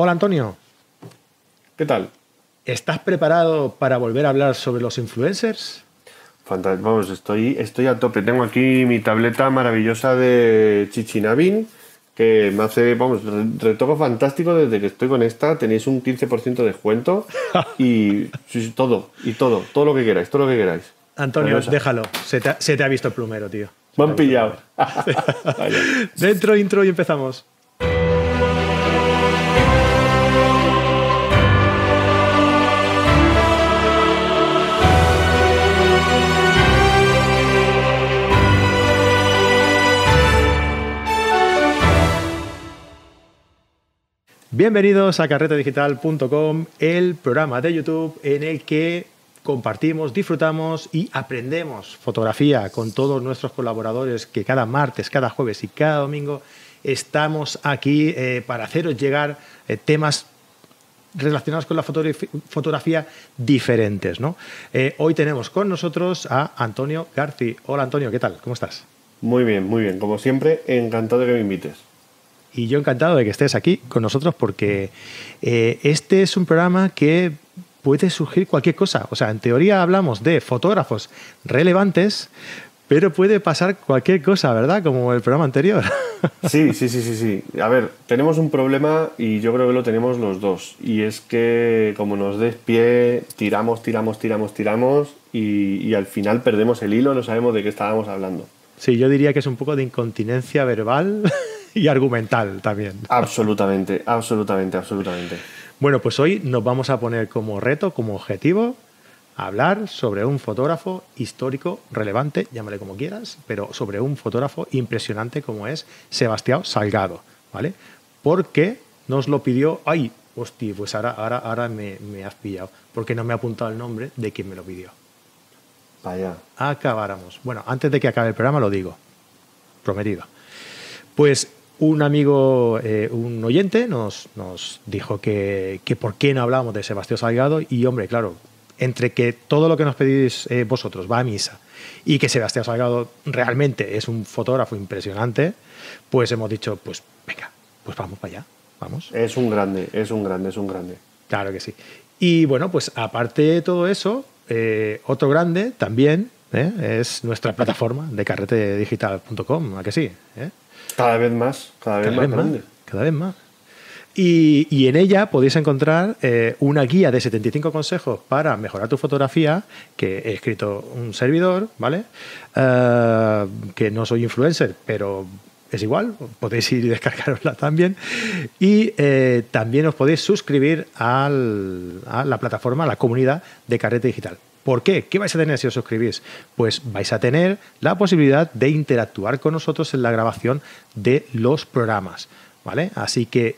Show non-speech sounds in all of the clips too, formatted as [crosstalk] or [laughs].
Hola Antonio, ¿Qué tal? ¿estás preparado para volver a hablar sobre los influencers? Fantas- Vamos, estoy, estoy a tope. Tengo aquí mi tableta maravillosa de Chichinabin, que me hace, vamos, re- retoco fantástico desde que estoy con esta. Tenéis un 15% de descuento [laughs] y todo, y todo, todo lo que queráis, todo lo que queráis. Antonio, Maravillosa. déjalo, se te, ha- se te ha visto el plumero, tío. Me han pillado. [laughs] [laughs] Dentro, intro y empezamos. Bienvenidos a carretedigital.com, el programa de YouTube en el que compartimos, disfrutamos y aprendemos fotografía con todos nuestros colaboradores que cada martes, cada jueves y cada domingo estamos aquí eh, para haceros llegar eh, temas relacionados con la fotografía diferentes. Eh, hoy tenemos con nosotros a Antonio Garci. Hola Antonio, ¿qué tal? ¿Cómo estás? Muy bien, muy bien. Como siempre, encantado de que me invites. Y yo encantado de que estés aquí con nosotros porque eh, este es un programa que puede surgir cualquier cosa. O sea, en teoría hablamos de fotógrafos relevantes, pero puede pasar cualquier cosa, ¿verdad? Como el programa anterior. [laughs] Sí, sí, sí, sí, sí. A ver, tenemos un problema y yo creo que lo tenemos los dos. Y es que como nos des pie, tiramos, tiramos, tiramos, tiramos y, y al final perdemos el hilo, no sabemos de qué estábamos hablando. sí, yo diría que es un poco de incontinencia verbal [laughs] y argumental también. Absolutamente, absolutamente, absolutamente. Bueno, pues hoy nos vamos a poner como reto, como objetivo, hablar sobre un fotógrafo histórico relevante, llámale como quieras, pero sobre un fotógrafo impresionante como es Sebastián Salgado, ¿vale? Porque nos lo pidió, ay, hostia, pues ahora, ahora, ahora me, me has pillado, porque no me ha apuntado el nombre de quien me lo pidió. Vaya. Acabáramos. Bueno, antes de que acabe el programa lo digo, prometido. Pues un amigo, eh, un oyente, nos, nos dijo que, que por qué no hablábamos de Sebastián Salgado y, hombre, claro, entre que todo lo que nos pedís eh, vosotros va a misa y que Sebastián Salgado realmente es un fotógrafo impresionante, pues hemos dicho, pues venga, pues vamos para allá, vamos. Es un grande, es un grande, es un grande. Claro que sí. Y bueno, pues aparte de todo eso, eh, otro grande también ¿eh? es nuestra plataforma de carretedigital.com, ¿a que sí? Cada vez más, cada vez Cada más vez más, grande. cada vez más. Y, y en ella podéis encontrar eh, una guía de 75 consejos para mejorar tu fotografía, que he escrito un servidor, ¿vale? Eh, que no soy influencer, pero es igual, podéis ir y descargarosla también. Y eh, también os podéis suscribir al- a la plataforma, a la comunidad de Carrete Digital. ¿Por qué? ¿Qué vais a tener si os suscribís? Pues vais a tener la posibilidad de interactuar con nosotros en la grabación de los programas. ¿Vale? Así que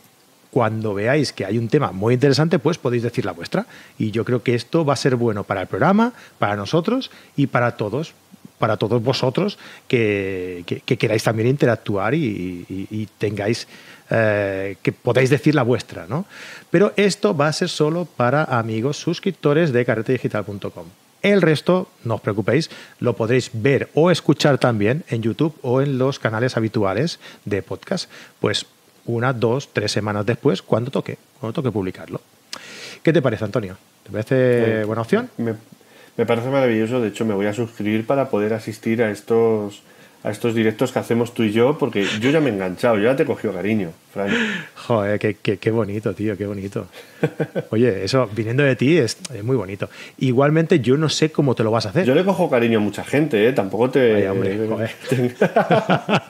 cuando veáis que hay un tema muy interesante, pues podéis decir la vuestra. Y yo creo que esto va a ser bueno para el programa, para nosotros y para todos, para todos vosotros que, que- que queráis también interactuar y tengáis eh, que podáis decir la vuestra, ¿no? Pero esto va a ser solo para amigos suscriptores de carretedigital.com. El resto, no os preocupéis, lo podréis ver o escuchar también en YouTube o en los canales habituales de podcast. Pues una, dos, tres semanas después, cuando toque, cuando toque publicarlo. ¿Qué te parece, Antonio? ¿Te parece buena opción? Me, me parece maravilloso, de hecho me voy a suscribir para poder asistir a estos a estos directos que hacemos tú y yo, porque yo ya me he enganchado, yo ya te he cogido cariño, Fran. Joder, qué, qué- qué bonito, tío, qué bonito. Oye, eso viniendo de ti es, es muy bonito. Igualmente, yo no sé cómo te lo vas a hacer. Yo le cojo cariño a mucha gente, ¿eh? Tampoco te... Vaya, hombre, joder. [laughs]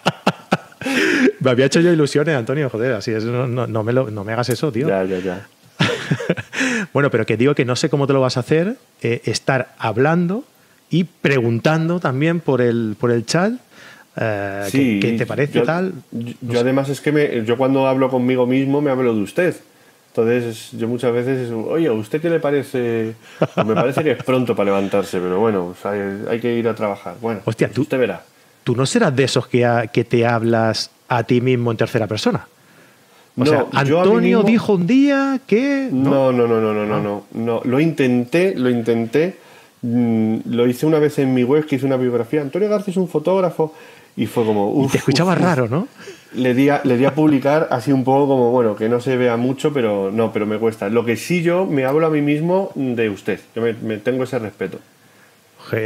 [laughs] me había hecho yo ilusiones, Antonio, joder, así es, no, no- no me, lo- no me hagas eso, tío. ya, ya, ya. [laughs] bueno, pero que digo que no sé cómo te lo vas a hacer, eh, estar hablando y preguntando también por el, por el chat. Eh, Sí, ¿qué, qué te parece yo- tal? Yo, No yo además es que me- yo cuando hablo conmigo mismo me hablo de usted. Entonces yo muchas veces, oye, ¿a usted qué le parece? Pues me parece que es pronto para levantarse, pero bueno, o sea, hay, hay que ir a trabajar. Bueno, Hostia, tú- usted verá. ¿Tú no serás de esos que, ha- que te hablas a ti mismo en tercera persona? O No, sea, a Antonio mismo- dijo un día que... No, no, no, no, no, no, no, no. Lo intenté, lo intenté. mm, Lo hice una vez en mi web que hice una biografía. Antonio García es un fotógrafo Y fue como. y te escuchaba raro, ¿no? Le di, a, le di a publicar así un poco como, bueno, que no se vea mucho, pero no, pero me cuesta. Lo que sí yo me hablo a mí mismo de usted. Yo me, me tengo ese respeto.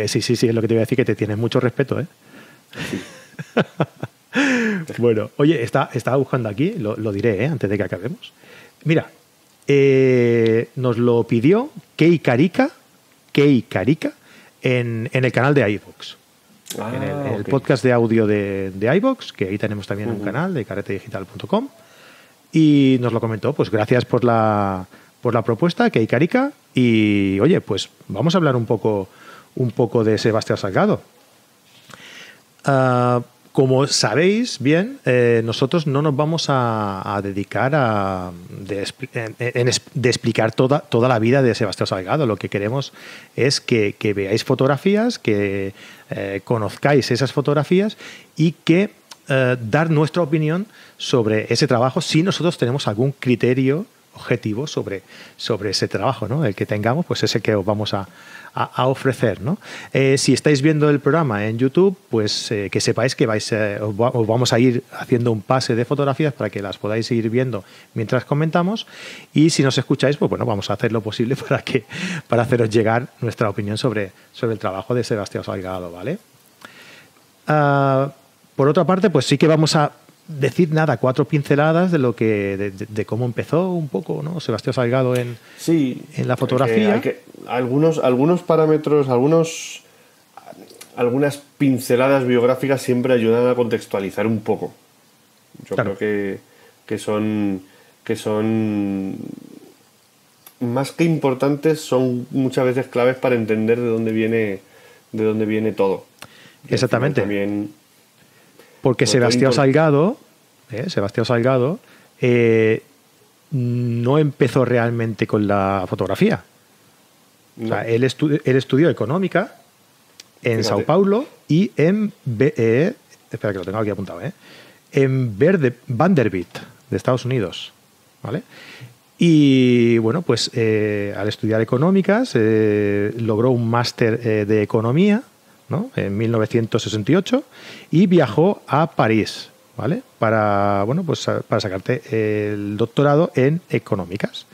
Sí, sí, sí, es lo que te iba a decir, que te tienes mucho respeto, ¿eh? [laughs] bueno, oye, está, estaba buscando aquí, lo, lo diré ¿eh? antes de que acabemos. Mira, eh, nos lo pidió Kei Karika, Kei Karika en, en el canal de iVox. Ah, en el, ok. podcast de audio de, de iVox, que ahí tenemos también un canal de caretedigital.com. Y nos lo comentó, pues gracias por la, por la propuesta, Kei Karika. Y oye, pues vamos a hablar un poco, un poco de Sebastián Salgado. Ah, como sabéis bien, eh, nosotros no nos vamos a, a dedicar a de, en- en es- de explicar toda, toda la vida de Sebastián Salgado. Lo que queremos es que, que veáis fotografías, que eh, conozcáis esas fotografías y que eh, dar nuestra opinión sobre ese trabajo si nosotros tenemos algún criterio objetivo sobre, sobre ese trabajo, ¿no? El que tengamos, pues es el que os vamos a, a- ofrecer, ¿no? Eh, si estáis viendo el programa en YouTube, pues eh, que sepáis que vais, eh, os vamos a ir haciendo un pase de fotografías para que las podáis ir viendo mientras comentamos. Y si nos escucháis, pues bueno, vamos a hacer lo posible [laughs] para que para haceros llegar nuestra opinión sobre, sobre el trabajo de Sebastián Salgado, ¿vale? Ah, por otra parte, pues sí que vamos a decir nada, cuatro pinceladas de lo que de, de- de cómo empezó un poco, ¿no? Sebastián Salgado en, Sí. En la que- fotografía. que- algunos, algunos parámetros, algunos, algunas pinceladas biográficas siempre ayudan a contextualizar un poco. Yo Claro. creo que, que son que son más que importantes, son muchas veces claves para entender de dónde viene de dónde viene todo. Exactamente. También Porque Por Sebastián Salgado, ¿eh? Sebastián Salgado, eh, no empezó realmente con la fotografía. O sea, él, estu- él estudió económica en Fíjate. Sao Paulo y en. Eh, espera que lo tengo aquí apuntado, ¿eh? En Verde, Vanderbilt, de Estados Unidos. ¿Vale? Y bueno, pues eh, al estudiar económicas eh, logró un máster eh, de economía ¿no? en 1968 y viajó a París, ¿vale? Para, bueno, pues, para sacarte el doctorado en económicas.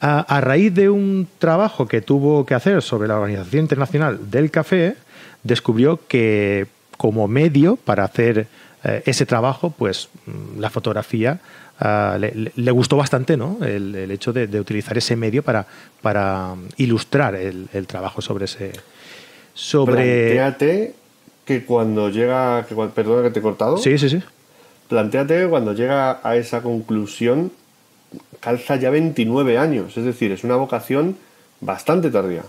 A, a raíz de un trabajo que tuvo que hacer sobre la Organización Internacional del Café, descubrió que como medio para hacer eh, ese trabajo, pues mm, la fotografía le, le- le gustó bastante, ¿no? El, el hecho de, de utilizar ese medio para, para mm, ilustrar el, el trabajo sobre ese. Sobre. Plantéate que cuando llega, que, perdona que te he cortado, Sí, sí, sí. plantéate que cuando llega a esa conclusión calza ya 29 años, es decir, es una vocación bastante tardía.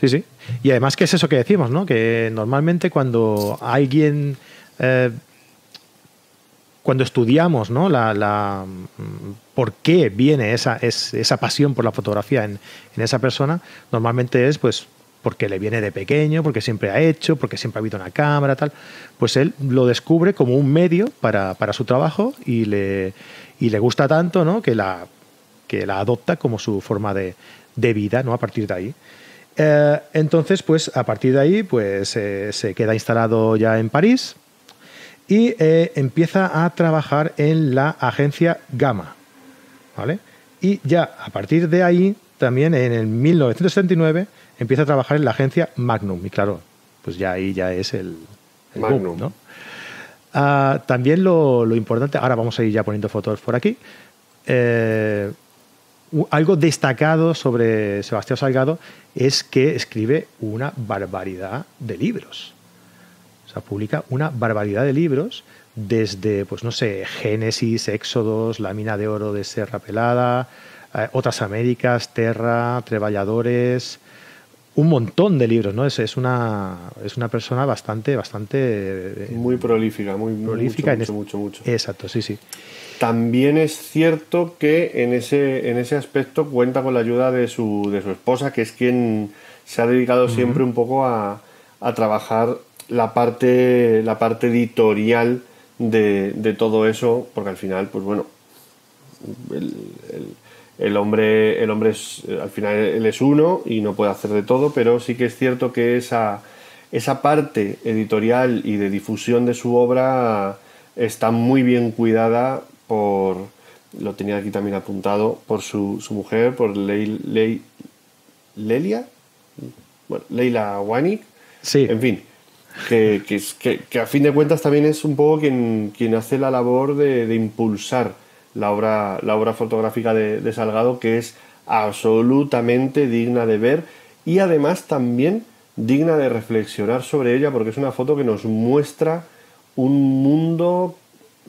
Sí, sí. Y además que es eso que decimos, ¿no? Que normalmente cuando alguien... eh, cuando estudiamos, ¿no? La, la, mm, por qué viene esa, es- esa pasión por la fotografía en, en esa persona, normalmente es pues porque le viene de pequeño, porque siempre ha hecho, porque siempre ha habido una cámara, tal. Pues él lo descubre como un medio para, para su trabajo y le, y le gusta tanto, ¿no? Que la, que la adopta como su forma de, de vida, ¿no? A partir de ahí. Eh, entonces, pues a partir de ahí, pues eh, se queda instalado ya en París y eh, empieza a trabajar en la agencia Gamma, ¿vale? Y ya a partir de ahí, también en el 1979, empieza a trabajar en la agencia Magnum. Y claro, pues ya ahí ya es el, el boom, Magnum. ¿no? Ah, también lo, lo importante, ahora vamos a ir ya poniendo fotos por aquí. eh, algo destacado sobre Sebastián Salgado es que escribe una barbaridad de libros. O sea, publica una barbaridad de libros desde, pues no sé, Génesis, Éxodos, La mina de oro de Serra Pelada, eh, Otras Américas, Terra, Treballadores, un montón de libros, ¿no? Es, es, una, es una persona bastante, bastante... eh, Muy prolífica, muy prolífica en mucho, es- mucho, mucho, mucho. Exacto, sí, sí. También es cierto que en ese, en ese aspecto cuenta con la ayuda de su, de su esposa, que es quien se ha dedicado siempre un poco a, a trabajar la parte, la parte editorial de, de todo eso, porque al final, pues bueno, el, el- el hombre, el hombre es, al final él es uno y no puede hacer de todo, pero sí que es cierto que esa, esa parte editorial y de difusión de su obra está muy bien cuidada por, lo tenía aquí también apuntado, por su, mujer, por Leila, bueno, Leila Wanik. Sí. En fin, que, que, a fin de cuentas también es un poco quien, quien hace la labor de, impulsar la obra, la obra fotográfica de, Salgado, que es absolutamente digna de ver y además también digna de reflexionar sobre ella, porque es una foto que nos muestra un mundo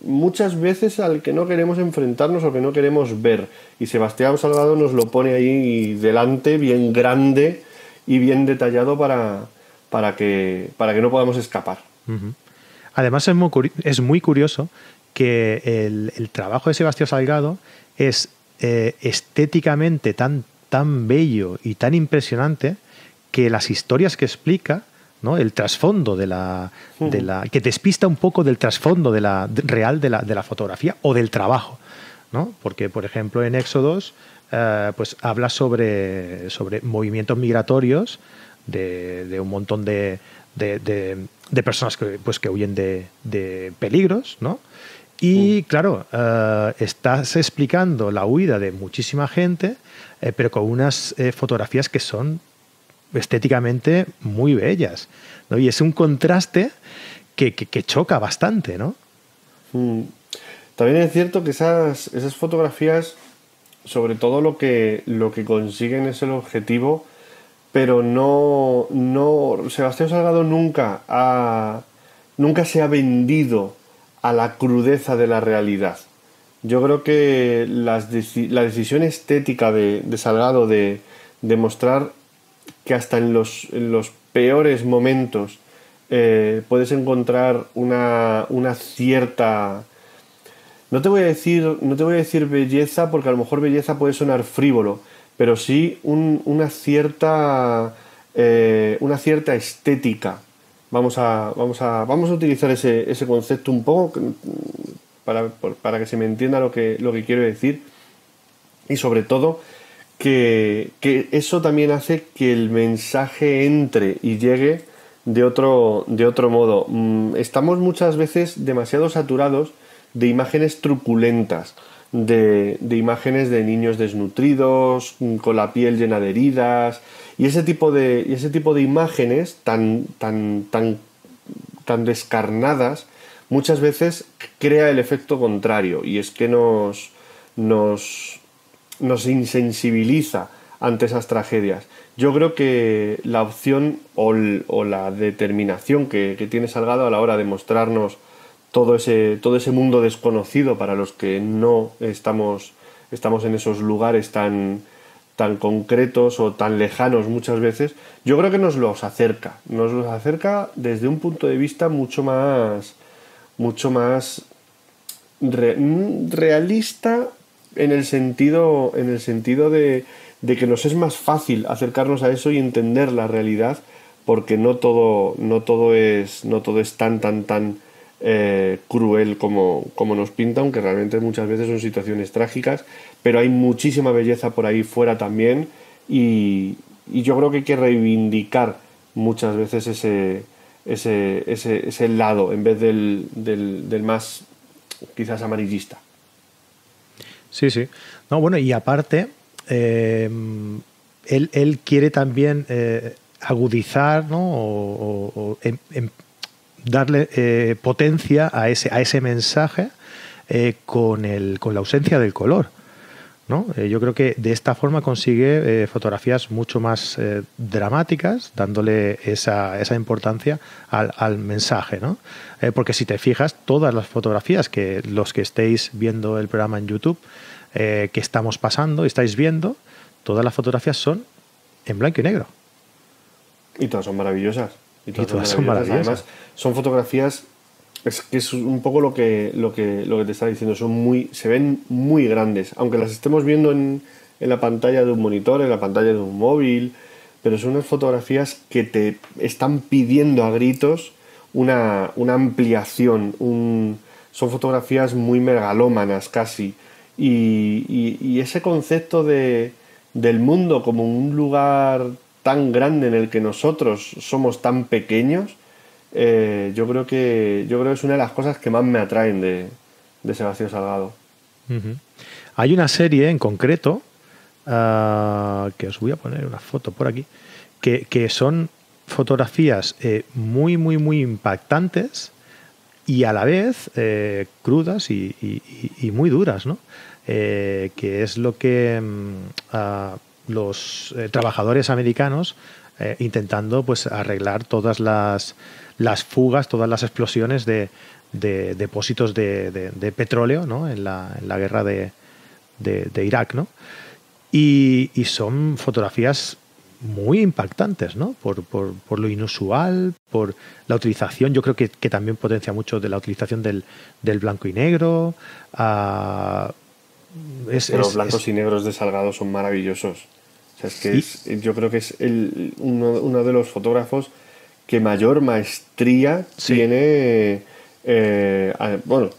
muchas veces al que no queremos enfrentarnos o que no queremos ver. Y Sebastián Salgado nos lo pone ahí delante, bien grande y bien detallado para, para que, para que no podamos escapar. Además es muy, es muy curioso que el, trabajo de Sebastián Salgado es eh, estéticamente tan, tan bello y tan impresionante que las historias que explica, ¿no? el trasfondo de la, de la. que despista un poco del trasfondo de la, real de la, de la fotografía o del trabajo. ¿no? Porque, por ejemplo, en Éxodos eh, pues habla sobre, sobre movimientos migratorios de, un montón de, personas que, pues, que huyen de, peligros, ¿no? Y mm. claro, eh, estás explicando la huida de muchísima gente, eh, pero con unas eh, fotografías que son estéticamente muy bellas. ¿no? Y es un contraste que, choca bastante, ¿no? Mm. También es cierto que esas, esas fotografías, sobre todo lo que, lo que consiguen es el objetivo pero no, no Sebastián Salgado nunca ha, nunca se ha vendido a la crudeza de la realidad. Yo creo que la decisión estética de, Salgado de, demostrar que hasta en los, peores momentos eh, puedes encontrar una, una, cierta no te voy a decir no te voy a decir belleza porque a lo mejor belleza puede sonar frívolo pero sí una, cierta, eh, una cierta estética. Vamos a, vamos a, vamos a utilizar ese, concepto un poco para, que se me entienda lo que, lo que quiero decir. Y sobre todo, que, eso también hace que el mensaje entre y llegue de otro, de otro modo. Mm, estamos muchas veces demasiado saturados de imágenes truculentas de, imágenes de niños desnutridos, con la piel llena de heridas, y ese tipo de, y ese tipo de imágenes tan, tan, tan, tan descarnadas muchas veces crea el efecto contrario, y es que nos, nos, nos insensibiliza ante esas tragedias. Yo creo que la opción o, la determinación que, que tiene Salgado a la hora de mostrarnos todo ese, todo ese mundo desconocido para los que no estamos, estamos en esos lugares tan, tan concretos o tan lejanos muchas veces, yo creo que nos los acerca, nos los acerca desde un punto de vista mucho más, mucho más realista en el sentido, en el sentido de, de, que nos es más fácil acercarnos a eso y entender la realidad, porque no todo, no todo es, no todo es tan, tan, tan eh, cruel como, como nos pinta, aunque realmente muchas veces son situaciones trágicas, pero hay muchísima belleza por ahí fuera también y, yo creo que hay que reivindicar muchas veces ese, ese, ese, lado en vez del, del, más quizás amarillista. Sí, sí. No, bueno, y aparte, eh, él, quiere también eh, agudizar ¿no? o, em, em, darle eh, potencia a ese, a ese mensaje con, el, con la ausencia del color. ¿No? Eh, yo creo que de esta forma consigue fotografías mucho más dramáticas, dándole esa, esa importancia al, al, mensaje. ¿no? porque si te fijas, todas las fotografías que los que estéis viendo el programa en YouTube, que estamos pasando, estáis viendo, todas las fotografías son en blanco y negro. Y todas son maravillosas. Y todas, son maravillosas. Además, son fotografías es que es un poco lo que, lo que, lo que te estaba diciendo, son muy, se ven muy grandes, aunque las estemos viendo en, en, la pantalla de un monitor, en la pantalla de un móvil, pero son unas fotografías que te están pidiendo a gritos una, una ampliación, son fotografías muy megalómanas casi, y, y ese concepto de, del mundo como un lugar tan grande en el que nosotros somos tan pequeños, eh, yo creo que yo creo que es una de las cosas que más me atraen de, de Sebastián Salgado. Hay una serie en concreto, ah, que os voy a poner una foto por aquí, que, son fotografías eh, muy, muy, muy impactantes y a la vez eh, crudas y, muy duras, ¿no? que es lo que mm, ah, los trabajadores americanos intentando pues arreglar todas las las fugas, todas las explosiones de, depósitos de, petróleo en, la, guerra de, Irak. ¿no? Y, son fotografías muy impactantes, ¿no? Por, lo inusual, por la utilización, yo creo que, también potencia mucho de la utilización del, blanco y negro. Uh, los blancos y negros de Salgado son maravillosos. es que yo creo que es uno, de los fotógrafos que mayor maestría tiene, eh, bueno,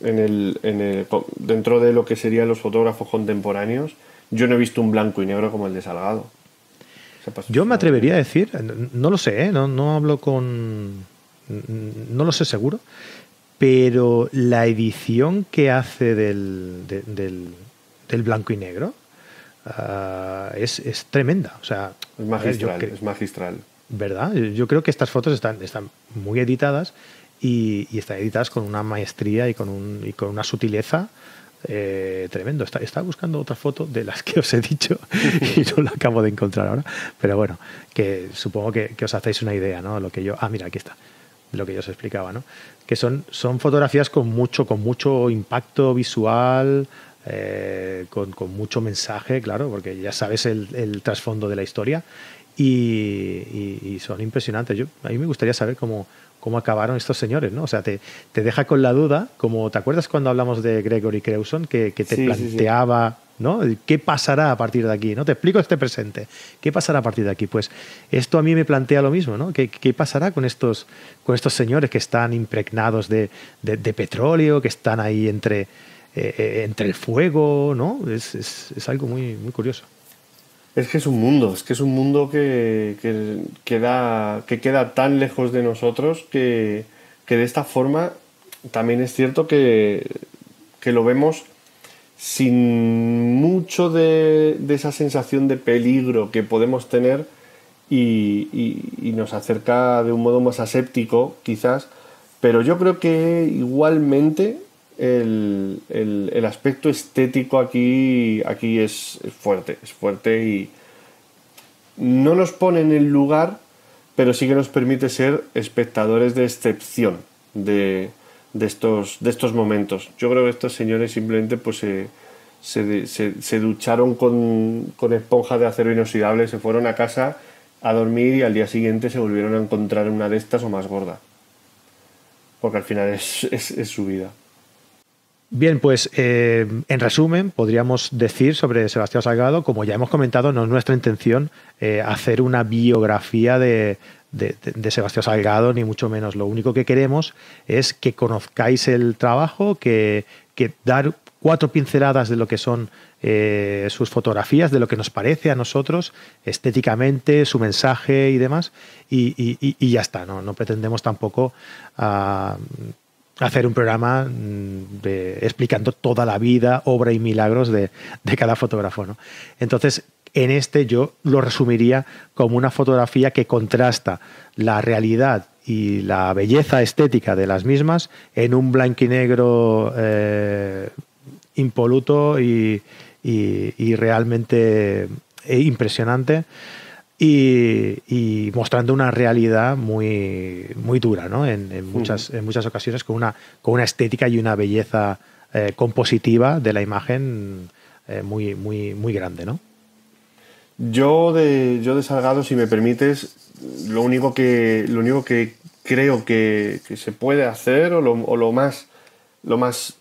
en el, en el, dentro de lo que serían los fotógrafos contemporáneos, yo no he visto un blanco y negro como el de Salgado. Yo me atrevería a decir, no lo sé, ¿eh? no, no hablo con... no lo sé seguro, pero la edición que hace del, del, blanco y negro ah, es, es, tremenda. O sea, es magistral, es magistral. ¿Verdad? Yo creo que estas fotos están, están muy editadas y, están editadas con una maestría y con, un, y con una sutileza eh, tremendo. Está, estaba buscando otra foto de las que os he dicho [laughs] y no la acabo de encontrar ahora. Pero bueno, que supongo que, os hacéis una idea, ¿no? Lo que yo. Ah, mira, aquí está. Lo que yo os explicaba, ¿no? Que son, son fotografías con mucho, con mucho impacto visual, eh, con, con, mucho mensaje, claro, porque ya sabes el, el trasfondo de la historia y, son impresionantes. Yo, a mí me gustaría saber cómo, cómo acabaron estos señores, ¿no? O sea, te, te, deja con la duda, como te acuerdas cuando hablamos de Gregory Crewson, que, que te planteaba, ¿no? ¿Qué pasará a partir de aquí? ¿no? Te explico este presente. ¿Qué pasará a partir de aquí? Pues esto a mí me plantea lo mismo, ¿no? ¿Qué, qué pasará con estos, con estos señores que están impregnados de, de, petróleo, que están ahí entre, eh, eh, entre el fuego, ¿no? Es, es, es algo muy, muy curioso. Es que es un mundo, es que es un mundo que, queda, que queda tan lejos de nosotros que, de esta forma también es cierto que, lo vemos sin mucho de, esa sensación de peligro que podemos tener y, nos acerca de un modo más aséptico quizás, pero yo creo que igualmente el, aspecto estético aquí, aquí es, fuerte, es fuerte y no nos pone en el lugar, pero sí que nos permite ser espectadores de excepción de, estos, de estos momentos. Yo creo que estos señores simplemente pues, se, ducharon con, con, esponja de acero inoxidable, se fueron a casa a dormir y al día siguiente se volvieron a encontrar una de estas o más gorda. Porque al final es, es su vida. Bien, pues eh, en resumen, podríamos decir sobre Sebastián Salgado, como ya hemos comentado, no es nuestra intención eh, hacer una biografía de, Sebastián Salgado, ni mucho menos. Lo único que queremos es que conozcáis el trabajo, que, dar cuatro pinceladas de lo que son eh, sus fotografías, de lo que nos parece a nosotros estéticamente, su mensaje y demás, y, ya está. No, no pretendemos tampoco ah, hacer un programa mm, explicando toda la vida, obra y milagros de, cada fotógrafo. ¿no? Entonces, en este yo lo resumiría como una fotografía que contrasta la realidad y la belleza estética de las mismas en un blanco y negro eh, impoluto y realmente eh, impresionante y, mostrando una realidad muy, muy dura ¿no? en, muchas, en muchas ocasiones con una, con una estética y una belleza eh, compositiva de la imagen eh, muy, muy, muy grande. ¿no? Yo de, yo de Salgado, si me permites, lo único que, lo único que creo que, se puede hacer o lo, más, lo más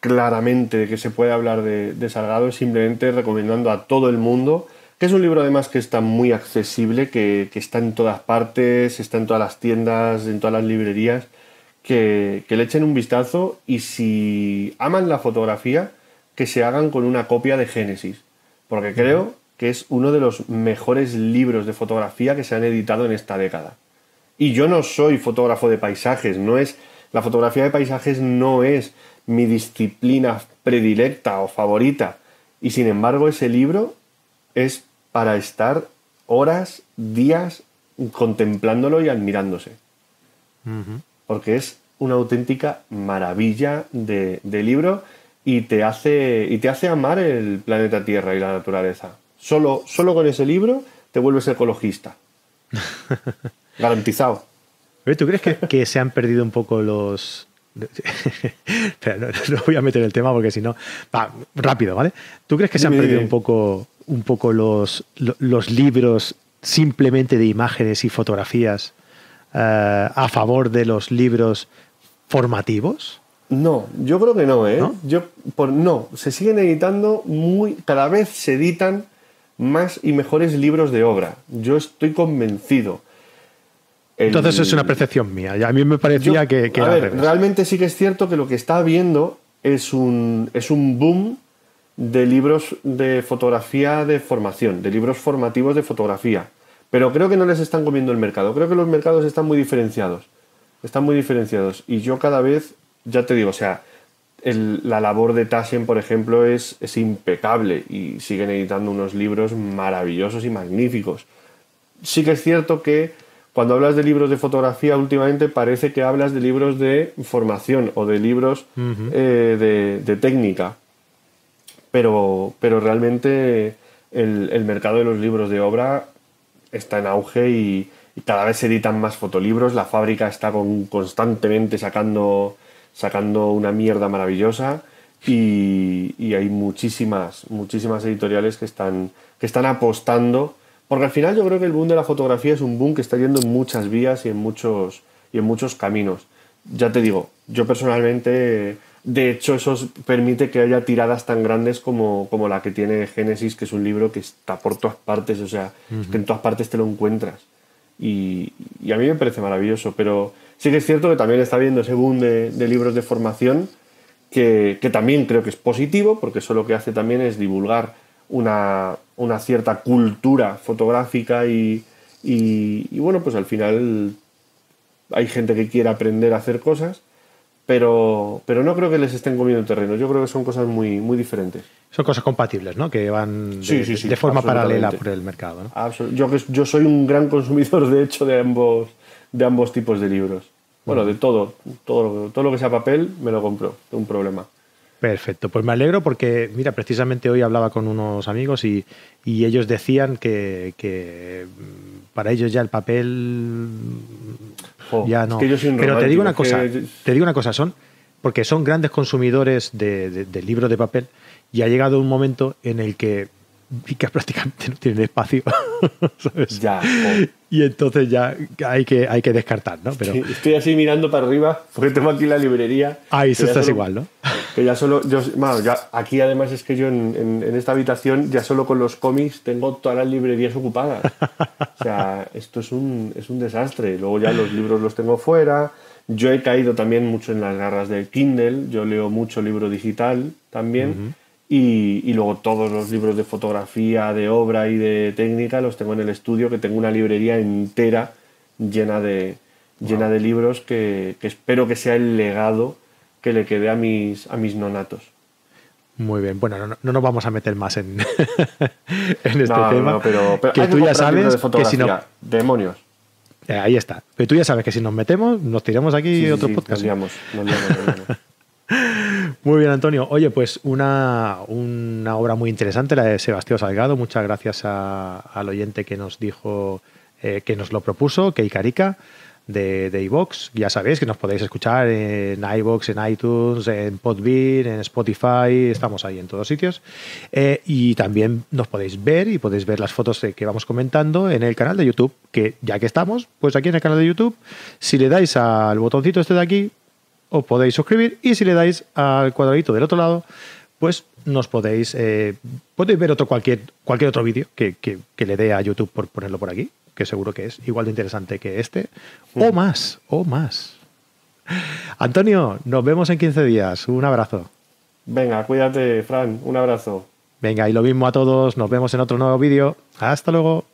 claramente que se puede hablar de, de Salgado es simplemente recomendando a todo el mundo que es un libro además que está muy accesible, que, está en todas partes, está en todas las tiendas, en todas las librerías, que, le echen un vistazo y si aman la fotografía, que se hagan con una copia de Génesis. Porque creo que es uno de los mejores libros de fotografía que se han editado en esta década. Y yo no soy fotógrafo de paisajes, no es la fotografía de paisajes no es mi disciplina predilecta o favorita. Y sin embargo, ese libro es para estar horas, días contemplándolo y admirándose. Porque es una auténtica maravilla de, libro y te, hace, y te hace amar el planeta Tierra y la naturaleza. Solo, solo con ese libro te vuelves ecologista. [laughs] Garantizado. ¿Tú crees que, se han perdido un poco los, [laughs] no, voy a meter el tema porque si no. rápido, ¿vale? ¿Tú crees que se han perdido un poco, un poco los, los libros simplemente de imágenes y fotografías eh, a favor de los libros formativos? No, yo creo que no, ¿eh? Yo, por, no, se siguen editando muy. Cada vez se editan más y mejores libros de obra. Yo estoy convencido. Entonces es una percepción mía. A mí me parecía que, a ver, realmente sí que es cierto que lo que está habiendo es un, es un boom de libros de fotografía de formación, de libros formativos de fotografía. Pero creo que no les están comiendo el mercado. Creo que los mercados están muy diferenciados. Están muy diferenciados. Y yo cada vez, ya te digo, o sea, la labor de Taschen, por ejemplo, es, es impecable y siguen editando unos libros maravillosos y magníficos. Sí que es cierto que cuando hablas de libros de fotografía, últimamente parece que hablas de libros de formación o de libros eh, de, técnica. Pero, pero realmente el, mercado de los libros de obra está en auge y, cada vez se editan más fotolibros. La fábrica está constantemente sacando, sacando una mierda maravillosa. Y, y, hay muchísimas, muchísimas editoriales que están, que están apostando porque al final yo creo que el boom de la fotografía es un boom que está yendo en muchas vías y en muchos, y en muchos caminos. Ya te digo, yo personalmente, de hecho, eso permite que haya tiradas tan grandes como, como la que tiene Génesis, que es un libro que está por todas partes, o sea, que en todas partes te lo encuentras. Y, y, a mí me parece maravilloso, pero sí que es cierto que también está habiendo ese boom de, de libros de formación que, que, también creo que es positivo, porque eso lo que hace también es divulgar una, una cierta cultura fotográfica y, y, bueno, pues al final hay gente que quiere aprender a hacer cosas, pero, pero no creo que les estén comiendo terreno, yo creo que son cosas muy, muy diferentes. Son cosas compatibles, ¿no? Que van de, forma paralela por el mercado. ¿no? Yo, yo soy un gran consumidor, de hecho, de ambos, de ambos tipos de libros. Bueno, de todo, todo, todo lo que sea papel me lo compro, un problema. Perfecto, pues me alegro porque, mira, precisamente hoy hablaba con unos amigos y, ellos decían que, mm, para ellos ya el papel ya no. Pero te digo una cosa, te digo una cosa, son porque son grandes consumidores de, de libros de papel y ha llegado un momento en el que y que prácticamente no tienen espacio. [laughs] Ya. Y entonces ya hay que, hay que descartar, ¿no? Pero, estoy así mirando para arriba porque tengo aquí la librería. Ahí eso estás igual, ¿no? Que ya solo. Yo, bueno, ya aquí además es que yo en, en, esta habitación ya solo con los cómics tengo todas las librerías ocupadas. O sea, esto es un, es un desastre. Luego ya los libros los tengo fuera. Yo he caído también mucho en las garras del Kindle. Yo leo mucho libro digital también. Y, luego todos los libros de fotografía, de obra y de técnica los tengo en el estudio, que tengo una librería entera llena de, llena de libros que, espero que sea el legado que le quede a mis, a mis nonatos. Muy bien, bueno, no, nos vamos a meter más en, [laughs] en este tema. pero, que tú ya sabes que si no... Demonios. Eh, ahí está. Pero tú ya sabes que si nos metemos, nos tiramos aquí otro podcast. Nos [laughs] Muy bien, Antonio. Oye, pues una, una, obra muy interesante, la de Sebastián Salgado. Muchas gracias al oyente que nos dijo, eh, que nos lo propuso, que de, de iVox. Ya sabéis que nos podéis escuchar en iVox, en iTunes, en Podbean, en Spotify, estamos ahí en todos sitios. Eh, y también nos podéis ver y podéis ver las fotos que vamos comentando en el canal de YouTube, que ya que estamos, pues aquí en el canal de YouTube, si le dais al botoncito este de aquí, os podéis suscribir y si le dais al cuadradito del otro lado, pues nos podéis, eh, podéis ver otro cualquier, cualquier otro vídeo que, le dé a YouTube por ponerlo por aquí, que seguro que es igual de interesante que este, o más, o más. Antonio, nos vemos en 15 días. Un abrazo. Venga, cuídate, Fran. Un abrazo. Venga, y lo mismo a todos. Nos vemos en otro nuevo vídeo. Hasta luego.